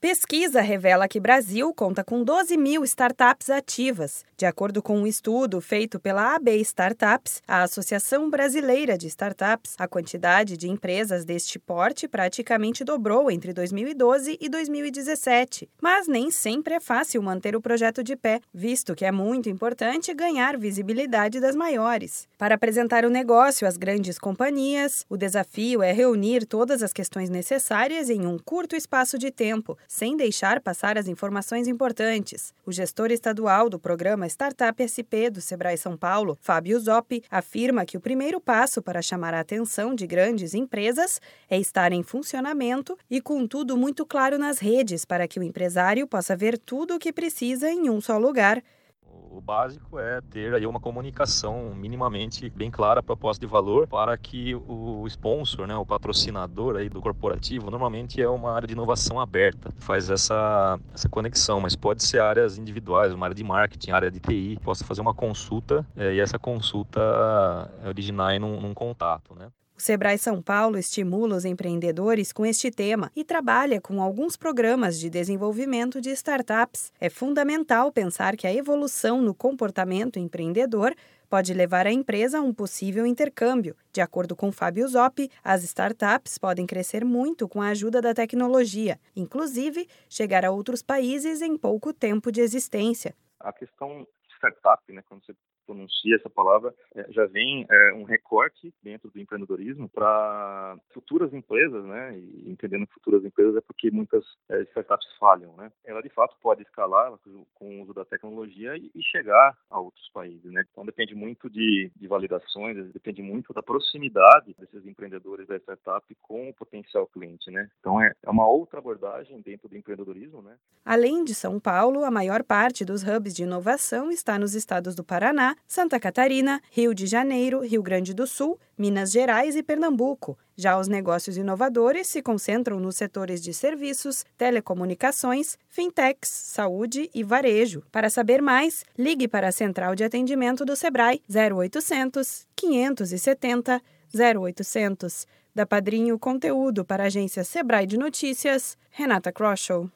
Pesquisa revela que Brasil conta com 12 mil startups ativas. De acordo com um estudo feito pela AB Startups, a Associação Brasileira de Startups, a quantidade de empresas deste porte praticamente dobrou entre 2012 e 2017. Mas nem sempre é fácil manter o projeto de pé, visto que é muito importante ganhar visibilidade das maiores. Para apresentar o negócio às grandes companhias, o desafio é reunir todas as questões necessárias em um curto espaço de tempo sem deixar passar as informações importantes. O gestor estadual do programa Startup SP do Sebrae São Paulo, Fábio Zoppi, afirma que o primeiro passo para chamar a atenção de grandes empresas é estar em funcionamento e com tudo muito claro nas redes para que o empresário possa ver tudo o que precisa em um só lugar. O básico é ter aí uma comunicação minimamente bem clara, proposta de valor, para que o sponsor, né, o patrocinador aí do corporativo, normalmente é uma área de inovação aberta, faz essa, essa conexão, mas pode ser áreas individuais, uma área de marketing, área de TI, possa fazer uma consulta é, e essa consulta originar em num, num contato, né? O Sebrae São Paulo estimula os empreendedores com este tema e trabalha com alguns programas de desenvolvimento de startups. É fundamental pensar que a evolução no comportamento empreendedor pode levar a empresa a um possível intercâmbio. De acordo com Fábio Zoppi, as startups podem crescer muito com a ajuda da tecnologia, inclusive chegar a outros países em pouco tempo de existência. A questão startup, né, quando você pronuncia essa palavra, é, já vem é, um recorte dentro do empreendedorismo para futuras empresas, né? E entendendo futuras empresas é porque muitas é, startups falham, né? Ela de fato pode escalar com o uso da tecnologia e, e chegar a outros países, né? Então depende muito de, de validações, depende muito da proximidade desses empreendedores da startup com o potencial cliente, né? Então é, é uma outra abordagem dentro do empreendedorismo, né? Além de São Paulo, a maior parte dos hubs de inovação está nos estados do Paraná, Santa Catarina, Rio de Janeiro, Rio Grande do Sul, Minas Gerais e Pernambuco. Já os negócios inovadores se concentram nos setores de serviços, telecomunicações, fintechs, saúde e varejo. Para saber mais, ligue para a Central de Atendimento do Sebrae 0800 570 0800. Da Padrinho Conteúdo para a agência Sebrae de Notícias, Renata Kroschel.